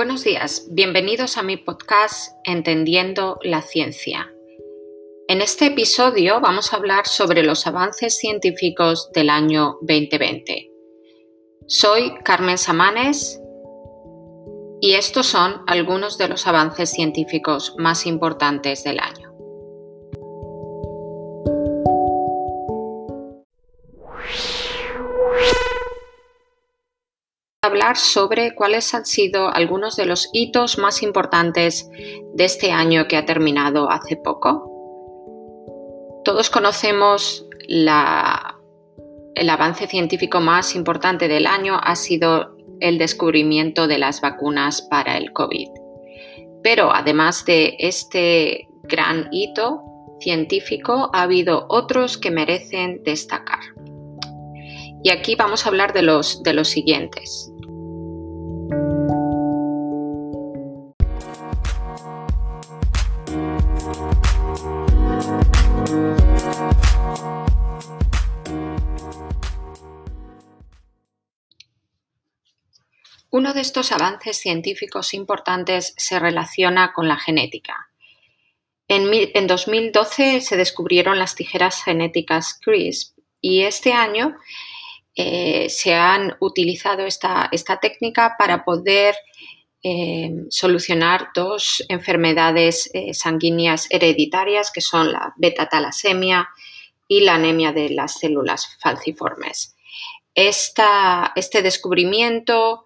Buenos días, bienvenidos a mi podcast Entendiendo la Ciencia. En este episodio vamos a hablar sobre los avances científicos del año 2020. Soy Carmen Samanes y estos son algunos de los avances científicos más importantes del año. Hablar sobre cuáles han sido algunos de los hitos más importantes de este año que ha terminado hace poco. Todos conocemos el avance científico más importante del año ha sido el descubrimiento de las vacunas para el COVID. Pero además de este gran hito científico, ha habido otros que merecen destacar. Y aquí vamos a hablar de los, de los siguientes. Uno de estos avances científicos importantes se relaciona con la genética. En, 2012 se descubrieron las tijeras genéticas CRISP y este año eh, se han utilizado esta, técnica para poder eh, solucionar dos enfermedades eh, sanguíneas hereditarias que son la beta-talasemia y la anemia de las células falciformes. este descubrimiento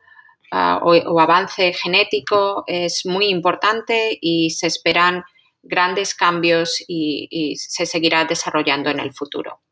Ah, o, avance genético es muy importante y se esperan grandes cambios y, se seguirá desarrollando en el futuro.